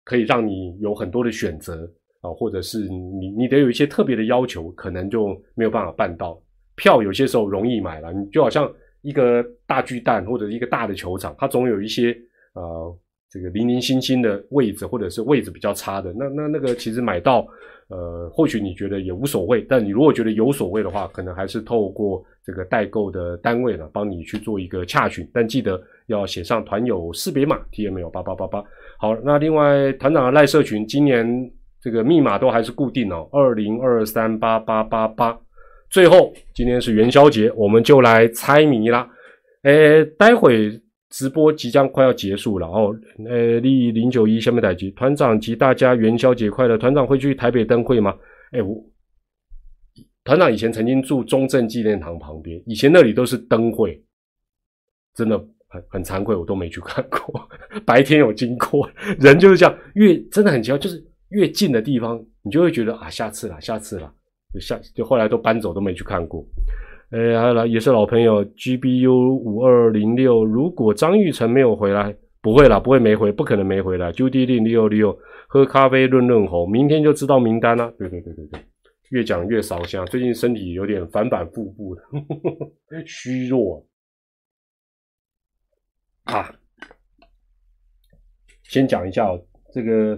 可以让你有很多的选择啊，或者是你你得有一些特别的要求，可能就没有办法办到。票有些时候容易买了，你就好像一个大巨蛋或者一个大的球场，它总有一些呃这个零零星星的位置，或者是位置比较差的，那那那个其实买到。呃，或许你觉得也无所谓，但你如果觉得有所谓的话，可能还是透过这个代购的单位呢，帮你去做一个洽询。但记得要写上团友识别码，T M 有八八八八。好，那另外团长的赖社群今年这个密码都还是固定哦，二零二三八八八八。最后，今天是元宵节，我们就来猜谜啦。诶，待会。直播即将快要结束了哦，呃，立零九一下面台机团长及大家元宵节快乐！团长会去台北灯会吗？哎，我团长以前曾经住中正纪念堂旁边，以前那里都是灯会，真的很很惭愧，我都没去看过。白天有经过，人就是这样，越真的很奇怪，就是越近的地方，你就会觉得啊，下次了，下次了，就下就后来都搬走，都没去看过。哎，还有来也是老朋友，GBU 五二零六。如果张玉成没有回来，不会啦，不会没回，不可能没回来。Judy 零六六，喝咖啡润润喉，明天就知道名单了。对对对对对，越讲越烧香，最近身体有点反反复复的，虚弱啊。先讲一下哦，这个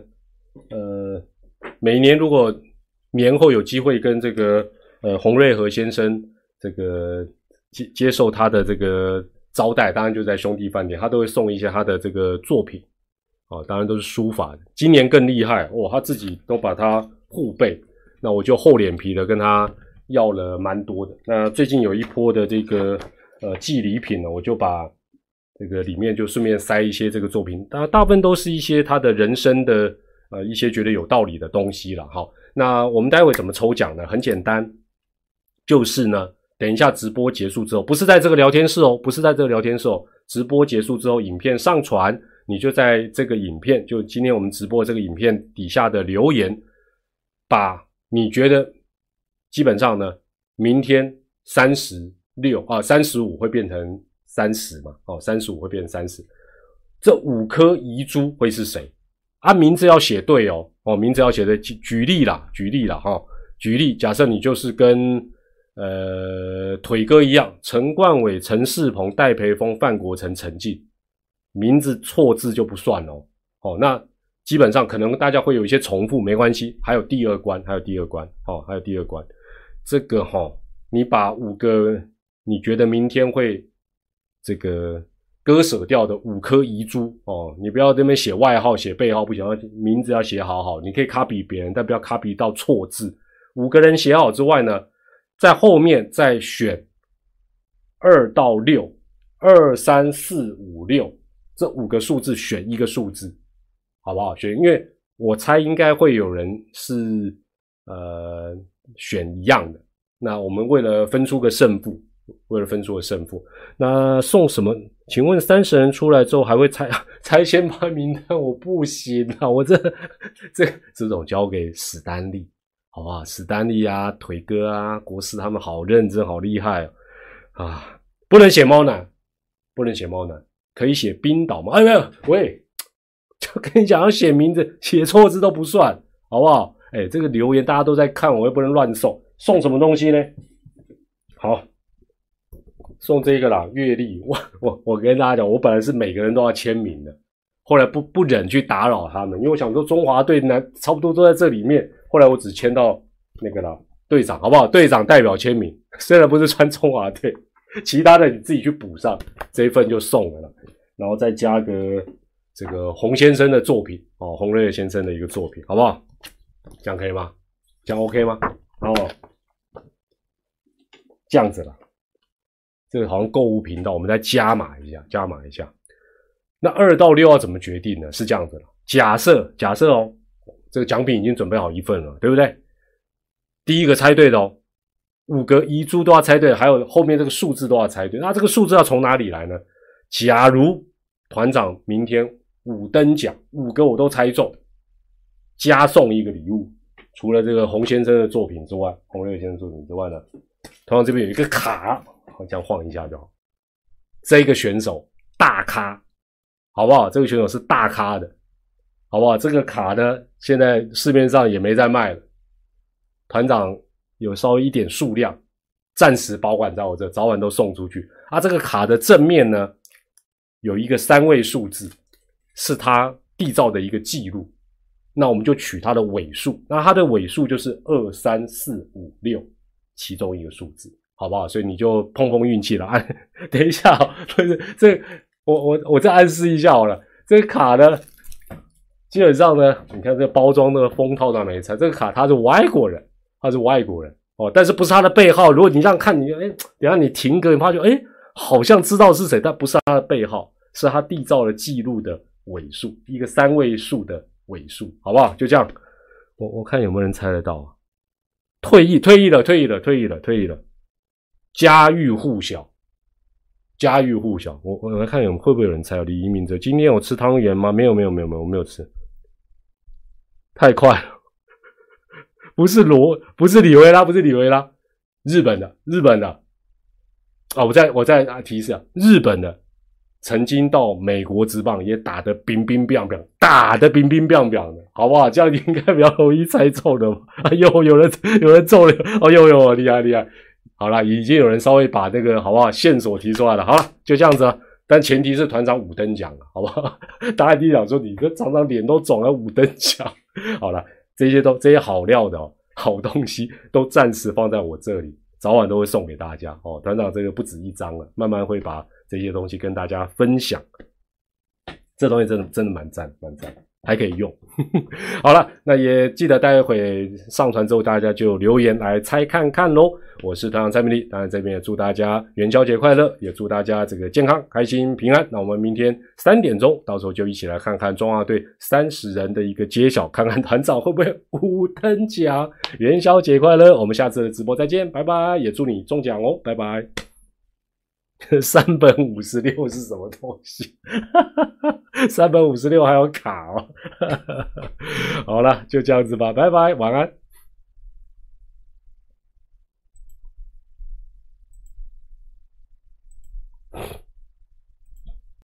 呃，每年如果年后有机会跟这个呃洪瑞和先生。这个接接受他的这个招待，当然就在兄弟饭店，他都会送一些他的这个作品，哦，当然都是书法。今年更厉害哦，他自己都把它互背，那我就厚脸皮的跟他要了蛮多的。那最近有一波的这个呃寄礼品呢，我就把这个里面就顺便塞一些这个作品，当然大部分都是一些他的人生的呃一些觉得有道理的东西了。好，那我们待会怎么抽奖呢？很简单，就是呢。等一下，直播结束之后，不是在这个聊天室哦，不是在这个聊天室哦。直播结束之后，影片上传，你就在这个影片，就今天我们直播这个影片底下的留言，把你觉得基本上呢，明天三十六啊，三十五会变成三十嘛？哦，三十五会变成三十，这五颗遗珠会是谁？啊，名字要写对哦，哦，名字要写对。举举例啦，举例啦，哈，举例，假设你就是跟。呃，腿哥一样，陈冠伟、陈世鹏、戴培峰、范国成、陈进，名字错字就不算哦。哦，那基本上可能大家会有一些重复，没关系。还有第二关，还有第二关，哦，还有第二关。这个哈，你把五个你觉得明天会这个割舍掉的五颗遗珠哦，你不要这边写外号、写背号不行，名字要写好好。你可以卡比别人，但不要卡比到错字。五个人写好之外呢？在后面再选二到六，二三四五六这五个数字选一个数字，好不好？选，因为我猜应该会有人是呃选一样的。那我们为了分出个胜负，为了分出个胜负，那送什么？请问三十人出来之后还会拆 拆先发名单？我不行啊，我这 这这种交给史丹利。好吧，史丹利啊，腿哥啊，国师他们好认真，好厉害啊！不能写猫男，不能写猫男，可以写冰岛吗？哎，没有，喂，就跟你讲，要写名字，写错字都不算，好不好？哎，这个留言大家都在看，我又不能乱送，送什么东西呢？好，送这个啦，阅历。我我我跟大家讲，我本来是每个人都要签名的，后来不不忍去打扰他们，因为我想说中华队男差不多都在这里面。后来我只签到那个了，队长好不好？队长代表签名，虽然不是穿中华队，其他的你自己去补上，这一份就送了，然后再加个这个洪先生的作品哦，洪瑞先生的一个作品，好不好？这样可以吗？这样 OK 吗？然后这样子了，这个好像购物频道，我们再加码一下，加码一下。那二到六要怎么决定呢？是这样子了，假设假设哦，这个奖品已经准备好一份了，对不对？第一个猜对的哦，五个遗珠都要猜对，还有后面这个数字都要猜对。那这个数字要从哪里来呢？假如团长明天五等奖五个我都猜中，加送一个礼物，除了这个洪先生的作品之外，洪瑞先生作品之外呢，团长这边有一个卡，好这样晃一下就好。这个选手大咖，好不好？这个选手是大咖的，好不好？这个卡呢，现在市面上也没在卖了。团长有稍微一点数量，暂时保管在我这，早晚都送出去。啊，这个卡的正面呢，有一个三位数字，是他缔造的一个记录。那我们就取它的尾数，那它的尾数就是二三四五六其中一个数字，好不好？所以你就碰碰运气了。啊，等一下，不是这，我我我再暗示一下好了。这个卡呢，基本上呢，你看这个包装的封套上没拆，这个卡他是外国人。他是外国人哦，但是不是他的背号？如果你这样看，你哎，等下你停格，你发觉哎，好像知道是谁，但不是他的背号，是他缔造了记录的尾数，一个三位数的尾数，好不好？就这样，我我看有没有人猜得到啊？退役，退役了，退役了，退役了，退役了，家喻户晓，家喻户晓。我我来看有会不会有人猜李一鸣哲今天有吃汤圆吗？没有，没有，没有，没有，我没有吃，太快了。不是罗，不是李维拉，不是李维拉，日本的，日本的，啊，我再我再提示啊，日本的曾经到美国职棒也打得冰冰冰冰，打得冰冰冰冰的，好不好？这样应该比较容易猜中的。哎呦，有人有人中了，哦呦呦，厉害厉害！好了，已经有人稍微把那个好不好线索提出来了。好了，就这样子，但前提是团长五等奖好不好？大家一定想说，你这常常脸都肿了，五等奖，好了。这些都这些好料的哦，好东西都暂时放在我这里，早晚都会送给大家哦。团长这个不止一张了，慢慢会把这些东西跟大家分享。这东西真的真的蛮赞蛮赞。还可以用，好了，那也记得待会上传之后，大家就留言来猜看看喽。我是团长蔡明丽，当然这边也祝大家元宵节快乐，也祝大家这个健康、开心、平安。那我们明天三点钟，到时候就一起来看看中华队三十人的一个揭晓，看看团长会不会五等奖。元宵节快乐，我们下次的直播再见，拜拜，也祝你中奖哦，拜拜。三本五十六是什么东西？三本五十六还有卡哦。好了，就这样子吧，拜拜，晚安。